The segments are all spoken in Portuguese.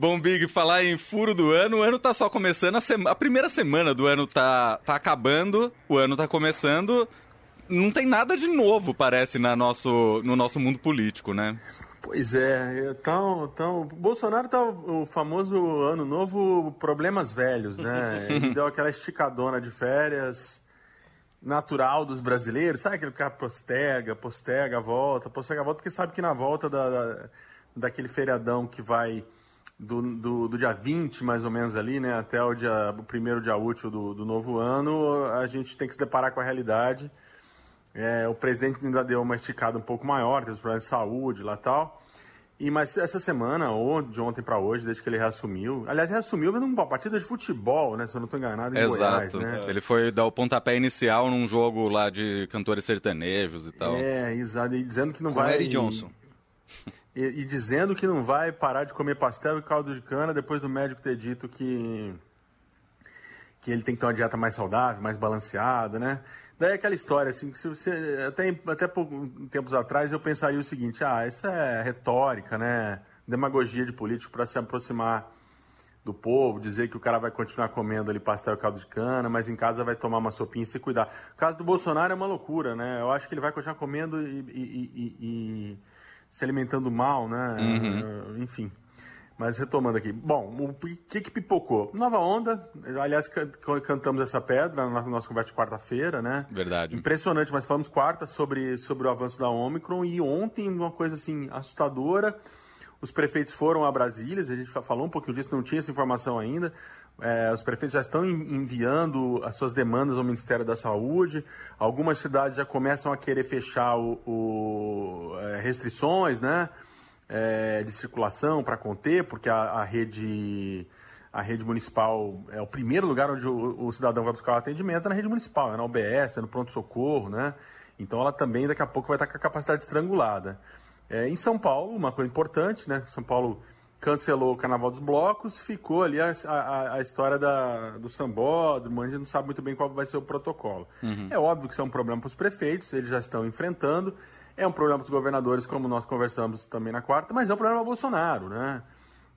Bom, Big, falar em furo do ano, o ano tá só começando, a, sema... a primeira semana do ano tá, tá acabando, o ano tá começando, não tem nada de novo, parece, na nosso, no nosso mundo político, né? Pois é, então, então Bolsonaro tá o, famoso ano novo problemas velhos, né? Ele deu aquela esticadona de férias natural dos brasileiros, sabe aquele cara posterga, posterga, volta, posterga, volta, porque sabe que na volta da, da daquele feriadão que vai do, do, do, dia 20, mais ou menos ali, né, até o, dia, o primeiro dia útil do, do novo ano, a gente tem que se deparar com a realidade é, o presidente ainda deu uma esticada um pouco maior, teve problemas de saúde lá tal. E, mas essa semana, ou de ontem para hoje, desde que ele reassumiu. Aliás, reassumiu numa partida de futebol, né? Se eu não estou enganado, em Exato. Goiás, né? Ele foi dar o pontapé inicial num jogo lá de cantores sertanejos e tal. É, exato. E dizendo que não Com vai. Eric Johnson. E, e, dizendo que não vai parar de comer pastel e caldo de cana depois do médico ter dito que. que ele tem que ter uma dieta mais saudável, mais balanceada, né? Daí aquela história, assim, se você, até, até tempos atrás eu pensaria o seguinte, ah, isso é retórica, né? Demagogia de político para se aproximar do povo, dizer que o cara vai continuar comendo ali pastel e caldo de cana, mas em casa vai tomar uma sopinha e se cuidar. O caso do Bolsonaro é uma loucura, né? Eu acho que ele vai continuar comendo e, e, e, e se alimentando mal, né? Uhum. Enfim. Mas retomando aqui. Bom, o que, que pipocou? Nova onda. Aliás, cantamos essa pedra na nossa conversa de quarta-feira, né? Verdade. Impressionante, mas falamos quarta sobre, sobre o avanço da Omicron e ontem uma coisa assim assustadora. Os prefeitos foram a Brasília, a gente falou um pouquinho disso, não tinha essa informação ainda. É, os prefeitos já estão enviando as suas demandas ao Ministério da Saúde. Algumas cidades já começam a querer fechar o, o é, restrições, né? é, de circulação para conter, porque a, a, rede a rede municipal é o primeiro lugar onde o, o cidadão vai buscar o atendimento é na rede municipal, é na UBS, é no pronto-socorro, né? Então ela também daqui a pouco vai estar com a capacidade estrangulada. É, em São Paulo, uma coisa importante, né? São Paulo cancelou o Carnaval dos Blocos, ficou ali a, a, a história da, do sambódromo, a gente não sabe muito bem qual vai ser o protocolo. Uhum. É óbvio que isso é um problema para os prefeitos, eles já estão enfrentando, é um problema para os governadores, como nós conversamos também na quarta, mas é um problema para Bolsonaro, né?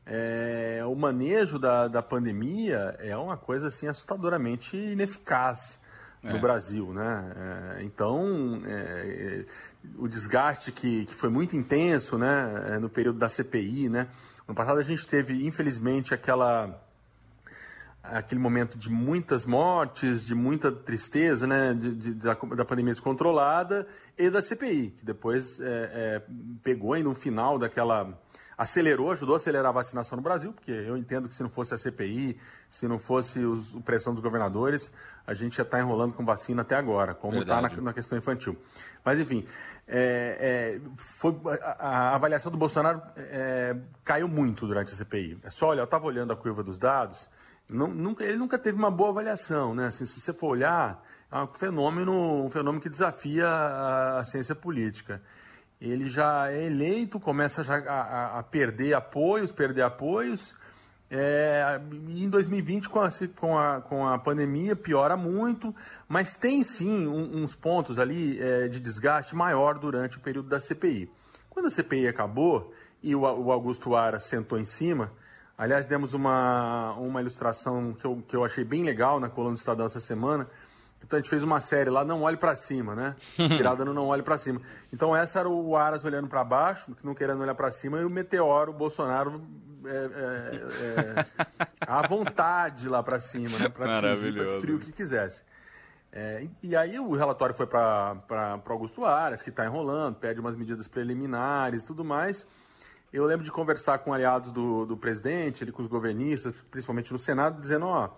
É, o manejo da, da pandemia é uma coisa assim assustadoramente ineficaz no é. Brasil, né? É, então, é, o desgaste que, que foi muito intenso, né? É, no período da CPI, né? No passado a gente teve, infelizmente, aquela aquele momento de muitas mortes, de muita tristeza, né, de, de, da, da, pandemia descontrolada e da CPI, que depois é, é, pegou ainda um final daquela acelerou, ajudou a acelerar a vacinação no Brasil, porque eu entendo que se não fosse a CPI, se não fosse os, a pressão dos governadores, a gente já está enrolando com vacina até agora, como está na, na, questão infantil. Mas, enfim, é, é, foi, a, a, avaliação do Bolsonaro é, caiu muito durante a CPI. É só, olha, eu estava olhando a curva dos dados, não, nunca, ele nunca teve uma boa avaliação, né? Assim, se você for olhar, é um fenômeno, um fenômeno que desafia a, a ciência política. Ele já é eleito, começa a, a perder apoios, perder apoios. É, em 2020, com a, com, a, com a pandemia, piora muito, mas tem sim um, uns pontos ali é, de desgaste maior durante o período da CPI. Quando a CPI acabou e o, o Augusto Aras sentou em cima, Aliás, demos uma, uma ilustração que eu, que eu achei bem legal na coluna do Estadão essa semana. Então a gente fez uma série lá, Não Olhe para Cima, né? Inspirada no Não Olhe para Cima. Então essa era o Aras olhando para baixo, não querendo olhar para cima, e o Meteoro, o Bolsonaro, é, é, é, à vontade lá para cima, né? Para destruir o que quisesse. É, e aí o relatório foi para Augusto Aras, que está enrolando, pede umas medidas preliminares e tudo mais. Eu lembro de conversar com aliados do, do presidente, ele com os governistas, principalmente no Senado, dizendo, ó,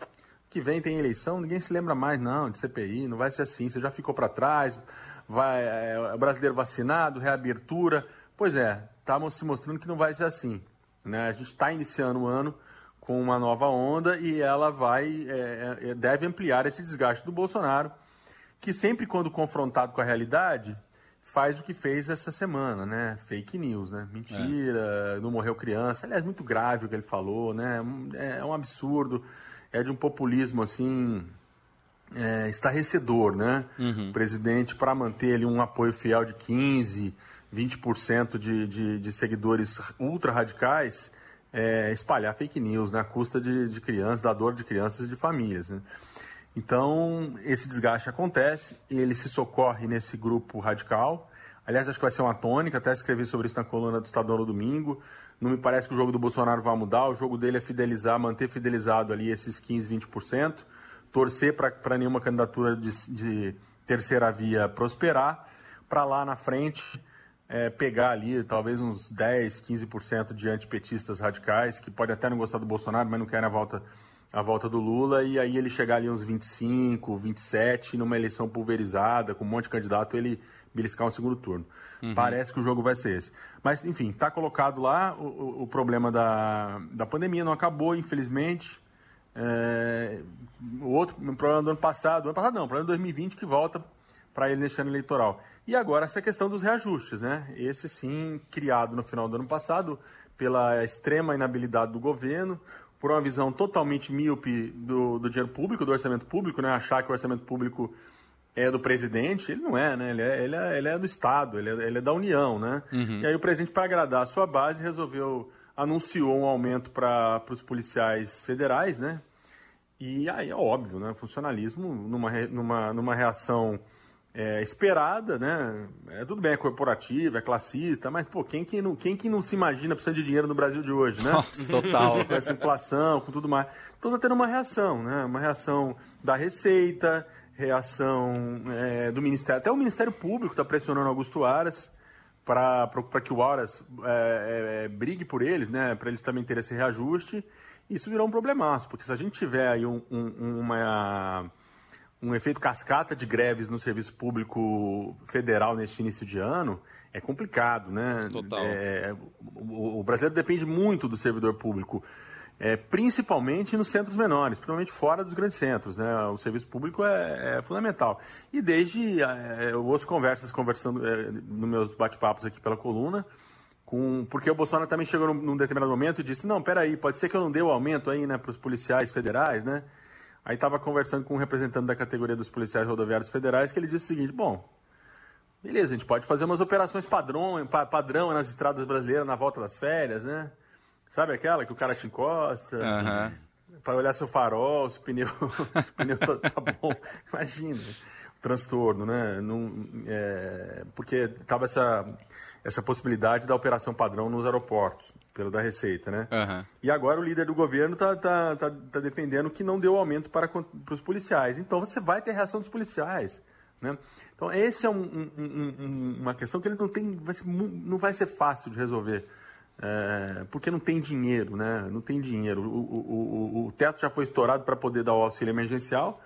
que vem tem eleição, ninguém se lembra mais não de CPI, não vai ser assim, você já ficou para trás, vai é, brasileiro vacinado, reabertura. Pois é, estamos se mostrando que não vai ser assim. Né? A gente está iniciando o ano com uma nova onda e ela vai é, é, deve ampliar esse desgaste do Bolsonaro, que sempre quando confrontado com a realidade faz o que fez essa semana, né? Fake news, né? Mentira, é. não morreu criança. Aliás, muito grave o que ele falou, né? É um absurdo, é de um populismo assim é, estarrecedor, né? Uhum. O presidente, para manter ali um apoio fiel de 15, 20% de, de, de seguidores ultra radicais, é, espalhar fake news, na né, custa de, de crianças, da dor de crianças e de famílias. Né? Então, esse desgaste acontece, ele se socorre nesse grupo radical. Aliás, acho que vai ser uma tônica, até escrevi sobre isso na coluna do Estadão no domingo. Não me parece que o jogo do Bolsonaro vai mudar, o jogo dele é fidelizar, manter fidelizado ali esses 15, 20%, torcer para nenhuma candidatura de, de terceira via prosperar, para lá na frente é, pegar ali talvez uns 10, 15% de antipetistas radicais, que podem até não gostar do Bolsonaro, mas não querem a volta, a volta do Lula, e aí ele chegar ali uns 25, 27, numa eleição pulverizada, com um monte de candidato, ele beliscar um segundo turno. Uhum. Parece que o jogo vai ser esse. Mas, enfim, está colocado lá, o, o, problema da, da pandemia não acabou, infelizmente. É, o outro o problema do ano passado, ano passado não, o problema de 2020 que volta para ele neste ano eleitoral. E agora essa questão dos reajustes, né? Esse sim, criado no final do ano passado pela extrema inabilidade do governo, por uma visão totalmente míope do, do dinheiro público, do orçamento público, né? Achar que o orçamento público é do presidente, ele não é, né? Ele é, ele é, ele é do Estado, ele é, ele é da União, né? Uhum. E aí o presidente, para agradar a sua base, resolveu, anunciou um aumento para os policiais federais, né? E aí é óbvio, né? Funcionalismo numa, numa, numa reação é, esperada, né? É, tudo bem, é corporativa, é classista, mas, pô, quem que não, quem que não se imagina precisando de dinheiro no Brasil de hoje, né? Nossa, total. com essa inflação, com tudo mais. Então tá tendo uma reação, né? Uma reação da Receita, reação é, do Ministério. Até o Ministério Público está pressionando Augusto Aras para que o Aras é, é, brigue por eles, né? Para eles também terem esse reajuste. Isso virou um problemaço, porque se a gente tiver aí um, um, uma um efeito cascata de greves no serviço público federal neste início de ano é complicado, né? Total. É, o, o, brasileiro depende muito do servidor público, é, principalmente nos centros menores, principalmente fora dos grandes centros, né? O serviço público é, é fundamental. E desde é, eu ouço conversas conversando é, nos meus bate-papos aqui pela coluna, com, porque o Bolsonaro também chegou num, num determinado momento e disse, não, peraí, pode ser que eu não dê o aumento aí, né, para os policiais federais, né? Aí estava conversando com um representante da categoria dos policiais rodoviários federais que ele disse o seguinte: bom, beleza, a gente pode fazer umas operações padrão, padrão nas estradas brasileiras na volta das férias, né? Sabe aquela que o cara te encosta? Uhum. Para olhar seu farol, se o pneu, se o pneu tá, tá bom. Imagina, transtorno, né? Não, é, porque tava essa, essa possibilidade da operação padrão nos aeroportos pelo da Receita, né? Uhum. E agora o líder do governo está tá, tá, tá defendendo que não deu aumento para, para os policiais. Então você vai ter reação dos policiais. Né? Então, essa é um, um, um, uma questão que ele não tem, vai ser, não vai ser fácil de resolver. É, porque não tem dinheiro, né? Não tem dinheiro. O, o, o, o teto já foi estourado para poder dar o auxílio emergencial,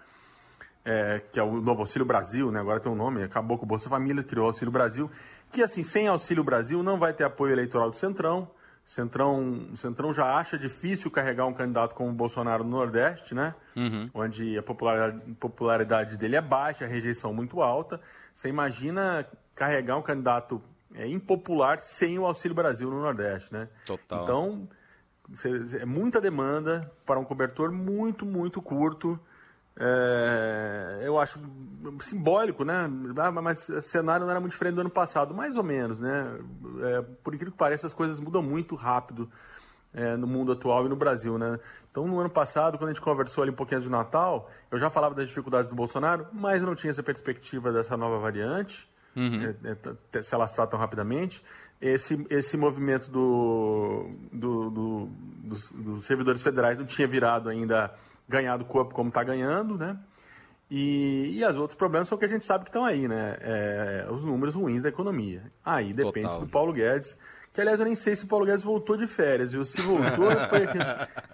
é, que é o novo Auxílio Brasil, né? Agora tem um nome, acabou com o Bolsa Família, criou o Auxílio Brasil, que assim, sem Auxílio Brasil não vai ter apoio eleitoral do Centrão, Centrão, Centrão já acha difícil carregar um candidato como o Bolsonaro no Nordeste, né? Uhum. Onde a popularidade, popularidade, dele é baixa, a rejeição muito alta. Você imagina carregar um candidato é, impopular sem o Auxílio Brasil no Nordeste, né? Total. Então, é muita demanda para um cobertor muito, muito curto. É, eu acho simbólico, né? Ah, mas o cenário não era muito diferente do ano passado, mais ou menos, né? É, por incrível que pareça, as coisas mudam muito rápido é, no mundo atual e no Brasil, né? Então, no ano passado, quando a gente conversou ali um pouquinho de Natal, eu já falava das dificuldades do Bolsonaro, mas não tinha essa perspectiva dessa nova variante, uhum. É, é, se elas tratam rapidamente. Esse, esse movimento do, do, do dos, dos servidores federais não tinha virado ainda ganhar do corpo como está ganhando, né? E, e os outros problemas são que a gente sabe que estão aí, né? É, os números ruins da economia. Aí depende Total. do Paulo Guedes. Que, aliás, eu nem sei se o Paulo Guedes voltou de férias, viu? Se voltou, foi...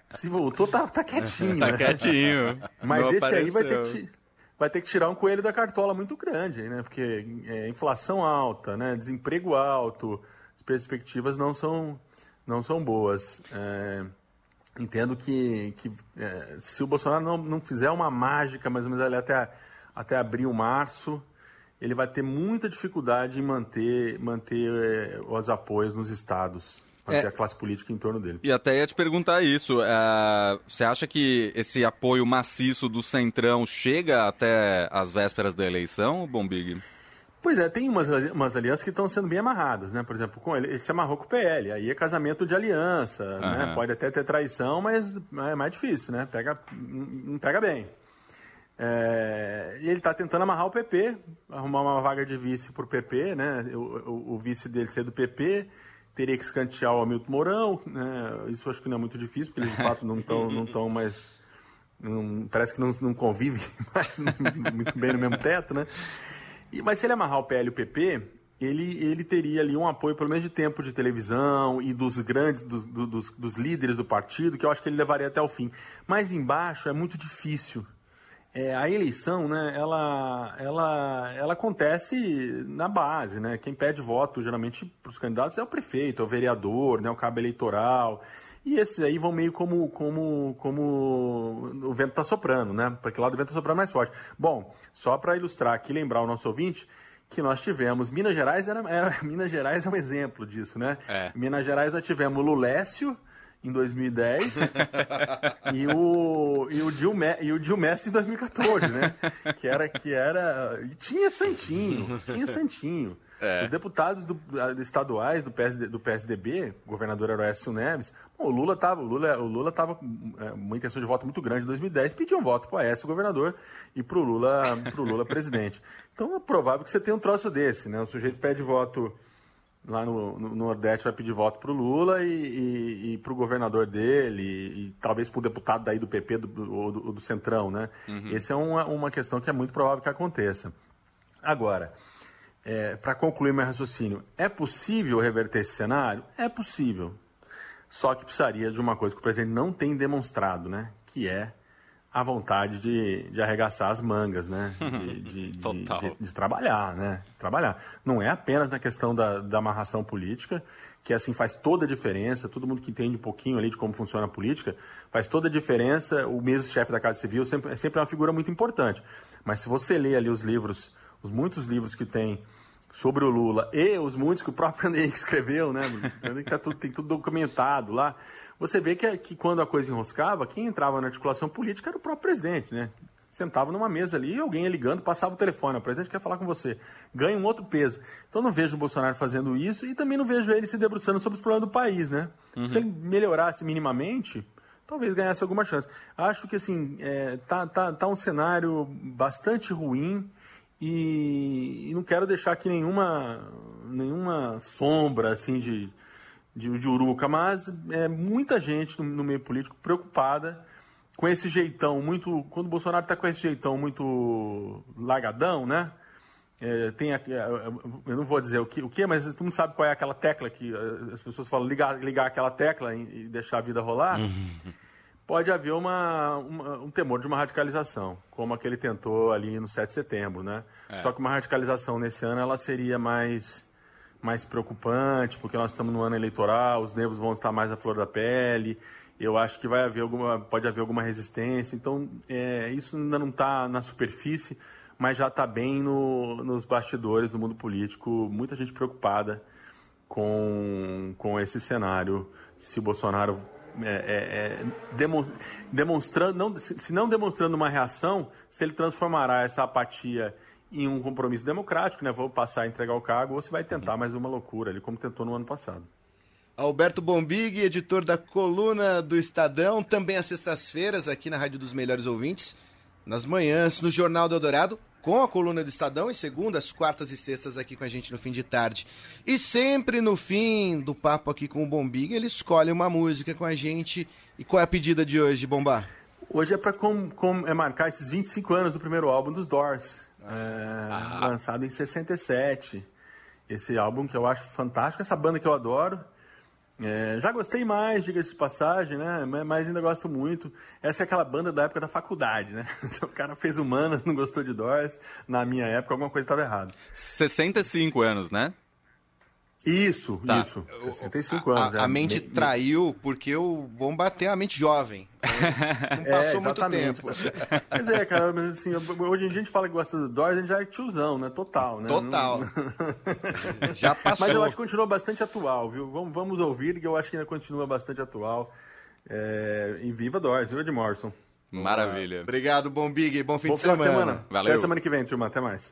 se voltou, tá, tá quietinho. tá né? quietinho. Mas Não esse apareceu. aí vai ter, que, vai ter que tirar um coelho da cartola muito grande, né? Porque é, inflação alta, né? desemprego alto, as perspectivas não são, não são boas. É entendo que, que é, se o Bolsonaro não, não fizer uma mágica, mais ou menos ali até, até abril, março, ele vai ter muita dificuldade em manter, manter é, os apoios nos estados. Manter é, a classe política em torno dele. E até ia te perguntar isso. É, você acha que esse apoio maciço do Centrão chega até as vésperas da eleição, Bombig? Pois é, tem umas, umas alianças que estão sendo bem amarradas, né? Por exemplo, com ele, ele se amarrou com o PL, aí é casamento de aliança, uhum. né? Pode até ter traição, mas é mais difícil, né? Pega, não pega bem. É, e ele está tentando amarrar o PP, arrumar uma vaga de vice para o PP, né? O, o, o, vice dele ser do PP, teria que escantear o Hamilton Mourão, né? Isso acho que não é muito difícil, porque eles de fato não estão não tão mais. Não, parece que não, não convivem mais muito bem no mesmo teto, né? E, mas se ele amarrar o PL e o PP, ele, ele teria ali um apoio, pelo menos de tempo de televisão e dos grandes, do, do, dos, dos líderes do partido, que eu acho que ele levaria até o fim. Mas embaixo é muito difícil é, a eleição, né, ela, ela, ela acontece na base, né? Quem pede voto geralmente para os candidatos é o prefeito, é o vereador, né, o cabo eleitoral. E esses aí vão meio como, como, como o vento está soprando, né? Para que lado o vento está soprando mais forte. Bom, só para ilustrar aqui, lembrar o nosso ouvinte que nós tivemos. Minas Gerais era, era Minas Gerais é um exemplo disso, né? É. Minas Gerais nós tivemos Lulécio em 2010 e o e o Gil, e o Gil Messi em 2014, né? Que era que era e tinha Santinho, tinha Santinho. É. Os deputados do, estaduais do, PSD, do PSDB, o governador Aécio Neves, bom, o Lula estava o Lula, o Lula tava é, uma intenção de voto muito grande em 2010, pediu um voto para o Aécio governador e para o Lula, pro Lula presidente. Então é provável que você tenha um troço desse, né? O sujeito pede voto lá no, no, Nordeste vai pedir voto para o Lula e, e, e para o governador dele, e, e talvez para o deputado daí do PP do, ou do, do, Centrão, né? Uhum. Essa é uma, uma questão que é muito provável que aconteça. Agora, é, para concluir meu raciocínio, é possível reverter esse cenário? É possível. Só que precisaria de uma coisa que o presidente não tem demonstrado, né? Que é a vontade de, de arregaçar as mangas, né? De, de, de, de, trabalhar, né? Trabalhar. Não é apenas na questão da, da amarração política, que assim faz toda a diferença. Todo mundo que entende um pouquinho ali de como funciona a política faz toda a diferença. O mesmo chefe da Casa Civil sempre, é sempre uma figura muito importante. Mas se você lê ali os livros, os muitos livros que tem sobre o Lula e os muitos que o próprio Henrique escreveu, né? Tá tudo, tem tudo documentado lá você vê que, que quando a coisa enroscava, quem entrava na articulação política era o próprio presidente, né? Sentava numa mesa ali, alguém ia ligando, passava o telefone, o presidente quer falar com você, ganha um outro peso. Então não vejo o Bolsonaro fazendo isso e também não vejo ele se debruçando sobre os problemas do país, né? Uhum. Se ele melhorasse minimamente, talvez ganhasse alguma chance. Acho que assim, é, tá, tá, tá um cenário bastante ruim e, e não quero deixar aqui nenhuma, nenhuma sombra assim de de, de Uruca, mas é, muita gente no, no, meio político preocupada com esse jeitão muito. Quando o Bolsonaro está com esse jeitão muito largadão, né? É, tem a, é, eu não vou dizer o que, o que, mas todo mundo sabe qual é aquela tecla que é, as pessoas falam ligar, ligar aquela tecla e, e deixar a vida rolar. Uhum. Pode haver uma, uma, um temor de uma radicalização, como aquele tentou ali no 7 de setembro, né? É. Só que uma radicalização nesse ano ela seria mais mais preocupante, porque nós estamos no ano eleitoral, os nervos vão estar mais à flor da pele. Eu acho que vai haver alguma, pode haver alguma resistência. Então, é, isso ainda não está na superfície, mas já está bem no, nos bastidores do mundo político. Muita gente preocupada com, com esse cenário. Se o Bolsonaro é, é, é demonstrando, não, se não demonstrando uma reação, se ele transformará essa apatia em um compromisso democrático, né? Vou passar a entregar o cargo, ou você vai tentar mais uma loucura ali, como tentou no ano passado. Alberto Bombig, editor da coluna do Estadão, também às sextas-feiras aqui na Rádio dos Melhores Ouvintes, nas manhãs, no Jornal do Eldorado, com a coluna do Estadão, e segundas, quartas e sextas aqui com a gente no fim de tarde. E sempre no fim do papo aqui com o Bombig, ele escolhe uma música com a gente. E qual é a pedida de hoje, Bombar? Hoje é para com, com, é marcar esses 25 anos do primeiro álbum dos Doors é, ah. lançado em 67. Esse álbum que eu acho fantástico, essa banda que eu adoro. É, já gostei mais, diga-se de passagem, né? Mas ainda gosto muito. Essa é aquela banda da época da faculdade, né? O cara fez humanas, não gostou de Doors. Na minha época, alguma coisa estava errada. 65 anos, né? Isso, tá. isso. 65 a, anos. A, a é. mente me, traiu porque o Bomba tem a mente jovem. Não passou é, muito tempo. Mas é, cara, mas assim, hoje em dia a gente fala que gosta do Doors, a gente já é tiozão, né? Total, né? Total. já passou. Mas eu acho que continua bastante atual, viu? Vamos, vamos ouvir, que eu acho que ainda continua bastante atual. É, e viva Doors, viva de Morrison. Maravilha. Obrigado, bom Big, bom fim bom de semana. semana. Valeu. Até semana que vem, turma. Até mais.